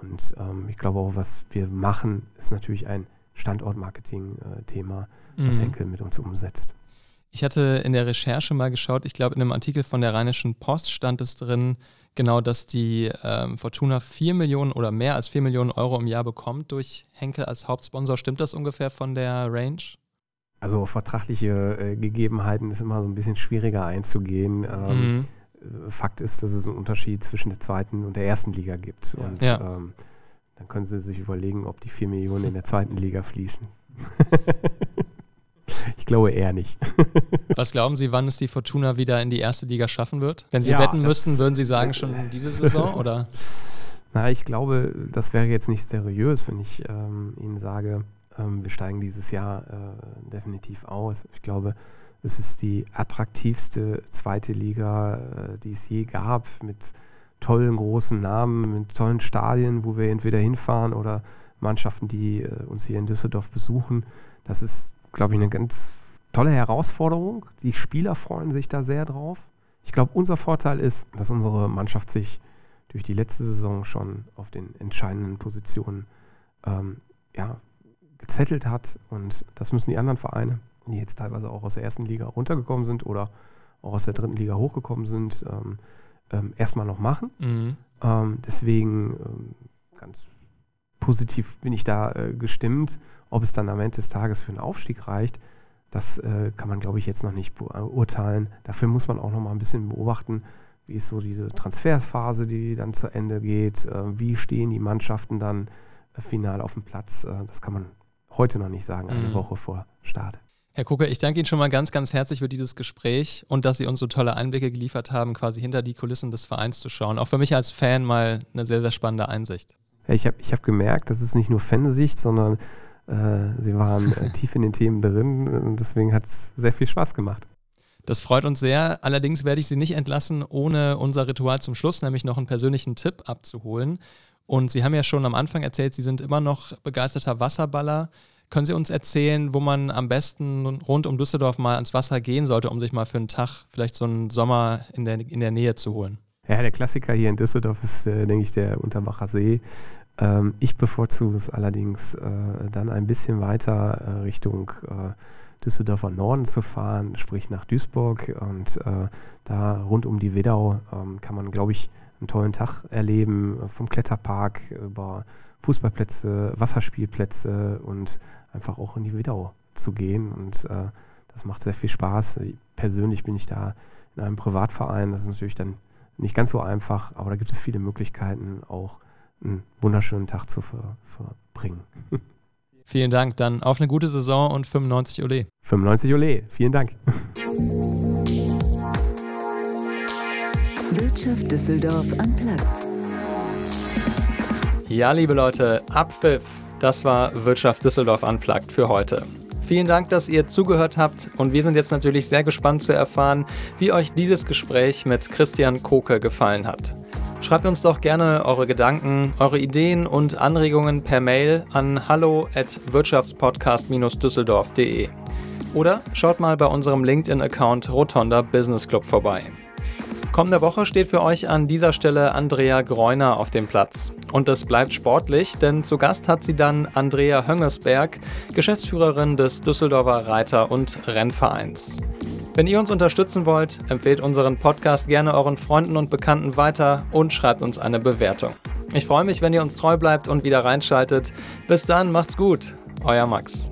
Und ähm, ich glaube auch, was wir machen, ist natürlich ein Standortmarketing-Thema, das Mhm. Henkel mit uns umsetzt. Ich hatte in der Recherche mal geschaut, ich glaube, in einem Artikel von der Rheinischen Post stand es drin, genau, dass die ähm, Fortuna 4 Millionen oder mehr als 4 Millionen Euro im Jahr bekommt durch Henkel als Hauptsponsor. Stimmt das ungefähr von der Range? Also auf vertragliche äh, Gegebenheiten ist immer so ein bisschen schwieriger einzugehen. Ähm, Mhm. Fakt ist, dass es einen Unterschied zwischen der zweiten und der ersten Liga gibt. Ja. Und Ja. Ähm, dann können Sie sich überlegen, ob die 4 Millionen in der zweiten Liga fließen. ich glaube eher nicht. Was glauben Sie, wann es die Fortuna wieder in die erste Liga schaffen wird? Wenn Sie Ja, wetten müssten, würden Sie sagen, schon diese Saison oder? Na, ich glaube, das wäre jetzt nicht seriös, wenn ich ähm, Ihnen sage, ähm, wir steigen dieses Jahr äh, definitiv aus. Ich glaube, es ist die attraktivste zweite Liga, äh, die es je gab, mit tollen großen Namen, mit tollen Stadien, wo wir entweder hinfahren oder Mannschaften, die äh, uns hier in Düsseldorf besuchen. Das ist, glaube ich, eine ganz tolle Herausforderung. Die Spieler freuen sich da sehr drauf. Ich glaube, unser Vorteil ist, dass unsere Mannschaft sich durch die letzte Saison schon auf den entscheidenden Positionen ähm, ja, gezettelt hat. Und das müssen die anderen Vereine, die jetzt teilweise auch aus der ersten Liga runtergekommen sind oder auch aus der dritten Liga hochgekommen sind, ähm, ähm, erstmal noch machen. Mhm. Ähm, deswegen ähm, ganz positiv bin ich da äh, gestimmt. Ob es dann am Ende des Tages für einen Aufstieg reicht, das äh, kann man, glaube ich, jetzt noch nicht beurteilen. Dafür muss man auch noch mal ein bisschen beobachten, wie ist so diese Transferphase, die dann zu Ende geht, äh, wie stehen die Mannschaften dann äh, final auf dem Platz. Äh, das kann man heute noch nicht sagen, eine Mhm. Woche vor Start. Herr Kucke, ich danke Ihnen schon mal ganz, ganz herzlich für dieses Gespräch und dass Sie uns so tolle Einblicke geliefert haben, quasi hinter die Kulissen des Vereins zu schauen. Auch für mich als Fan mal eine sehr, sehr spannende Einsicht. Ja, ich habe ich hab gemerkt, das ist nicht nur Fansicht, sondern äh, sie waren äh, tief in den Themen drin und deswegen hat es sehr viel Spaß gemacht. Das freut uns sehr. Allerdings werde ich Sie nicht entlassen, ohne unser Ritual zum Schluss, nämlich noch einen persönlichen Tipp abzuholen. Und Sie haben ja schon am Anfang erzählt, Sie sind immer noch begeisterter Wasserballer. Können Sie uns erzählen, wo man am besten rund um Düsseldorf mal ans Wasser gehen sollte, um sich mal für einen Tag vielleicht so einen Sommer in der, in der Nähe zu holen? Ja, der Klassiker hier in Düsseldorf ist, äh, denke ich, der Unterbacher See. Ähm, ich bevorzuge es allerdings äh, dann ein bisschen weiter äh, Richtung äh, Düsseldorfer Norden zu fahren, sprich nach Duisburg. Und äh, da rund um die Wedau ähm, kann man, glaube ich, einen tollen Tag erleben, vom Kletterpark über Fußballplätze, Wasserspielplätze und einfach auch in die Widau zu gehen. Und äh, das macht sehr viel Spaß. Persönlich bin ich da in einem Privatverein. Das ist natürlich dann nicht ganz so einfach, aber da gibt es viele Möglichkeiten, auch einen wunderschönen Tag zu ver verbringen. Vielen Dank. Dann auf eine gute Saison und 95 Ole. 95 Ole. Vielen Dank. Wirtschaft Düsseldorf am Platz. Ja, liebe Leute, Abpfiff. Das war Wirtschaft Düsseldorf Unplugged für heute. Vielen Dank, dass ihr zugehört habt und wir sind jetzt natürlich sehr gespannt zu erfahren, wie euch dieses Gespräch mit Christian Koke gefallen hat. Schreibt uns doch gerne eure Gedanken, eure Ideen und Anregungen per Mail an hallo at wirtschaftspodcast-düsseldorf.de oder schaut mal bei unserem LinkedIn-Account Rotonda Business Club vorbei. Kommende Woche steht für euch an dieser Stelle Andrea Greuner auf dem Platz. Und es bleibt sportlich, denn zu Gast hat sie dann Andrea Höngesberg, Geschäftsführerin des Düsseldorfer Reiter- und Rennvereins. Wenn ihr uns unterstützen wollt, empfehlt unseren Podcast gerne euren Freunden und Bekannten weiter und schreibt uns eine Bewertung. Ich freue mich, wenn ihr uns treu bleibt und wieder reinschaltet. Bis dann, macht's gut. Euer Max.